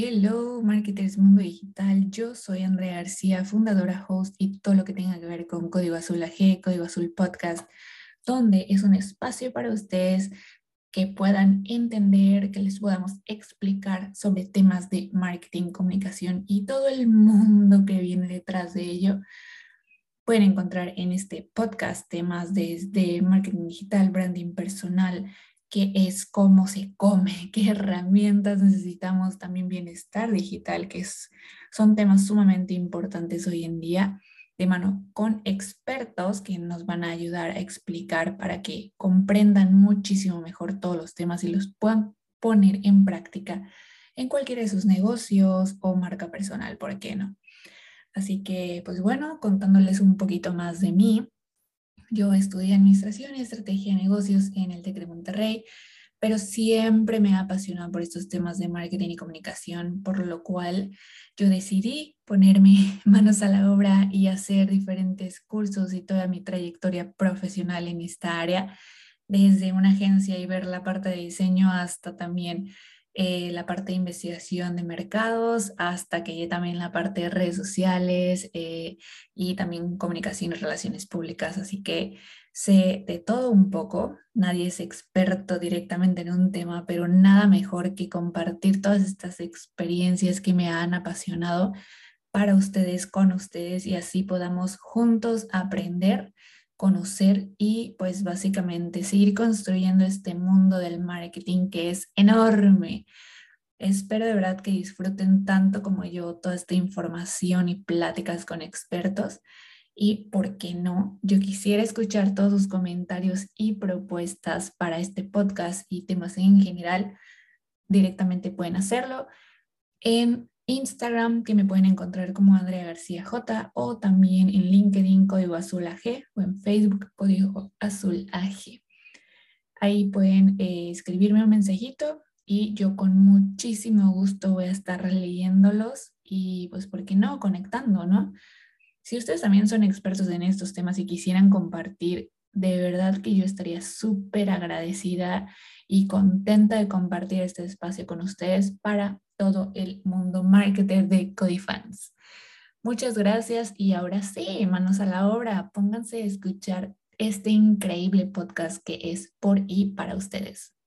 Hello, marketers mundo digital. Yo soy Andrea García, fundadora, host y todo lo que tenga que ver con Código Azul AG, Código Azul Podcast, donde es un espacio para ustedes que puedan entender, que les podamos explicar sobre temas de marketing, comunicación y todo el mundo que viene detrás de ello. Pueden encontrar en este podcast temas desde marketing digital, branding personal, qué es, cómo se come, qué herramientas necesitamos, también bienestar digital, que son temas sumamente importantes hoy en día, de mano con expertos que nos van a ayudar a explicar para que comprendan muchísimo mejor todos los temas y los puedan poner en práctica en cualquiera de sus negocios o marca personal, ¿por qué no? Así que, pues bueno, contándoles un poquito más de mí, yo estudié Administración y Estrategia de Negocios en el TEC de Monterrey, pero siempre me ha apasionado por estos temas de marketing y comunicación, por lo cual yo decidí ponerme manos a la obra y hacer diferentes cursos y toda mi trayectoria profesional en esta área, desde una agencia y ver la parte de diseño hasta también eh, la parte de investigación de mercados, hasta que también la parte de redes sociales eh, y también comunicación y relaciones públicas. Así que sé de todo un poco. Nadie es experto directamente en un tema, pero nada mejor que compartir todas estas experiencias que me han apasionado para ustedes, con ustedes, y así podamos juntos aprender conocer y pues básicamente seguir construyendo este mundo del marketing que es enorme. Espero de verdad que disfruten tanto como yo toda esta información y pláticas con expertos. Y, ¿por qué no? Yo quisiera escuchar todos sus comentarios y propuestas para este podcast y temas en general. Directamente pueden hacerlo en Instagram, que me pueden encontrar como Andrea García J, o también en LinkedIn, Código Azul AG, o en Facebook, Código Azul AG. Ahí pueden eh, escribirme un mensajito y yo con muchísimo gusto voy a estar leyéndolos y pues, ¿por qué no? Conectando, ¿no? Si ustedes también son expertos en estos temas y quisieran compartir, de verdad que yo estaría súper agradecida y contenta de compartir este espacio con ustedes para todo el mundo marketer de Codifans. Muchas gracias y ahora sí, manos a la obra, pónganse a escuchar este increíble podcast que es por y para ustedes.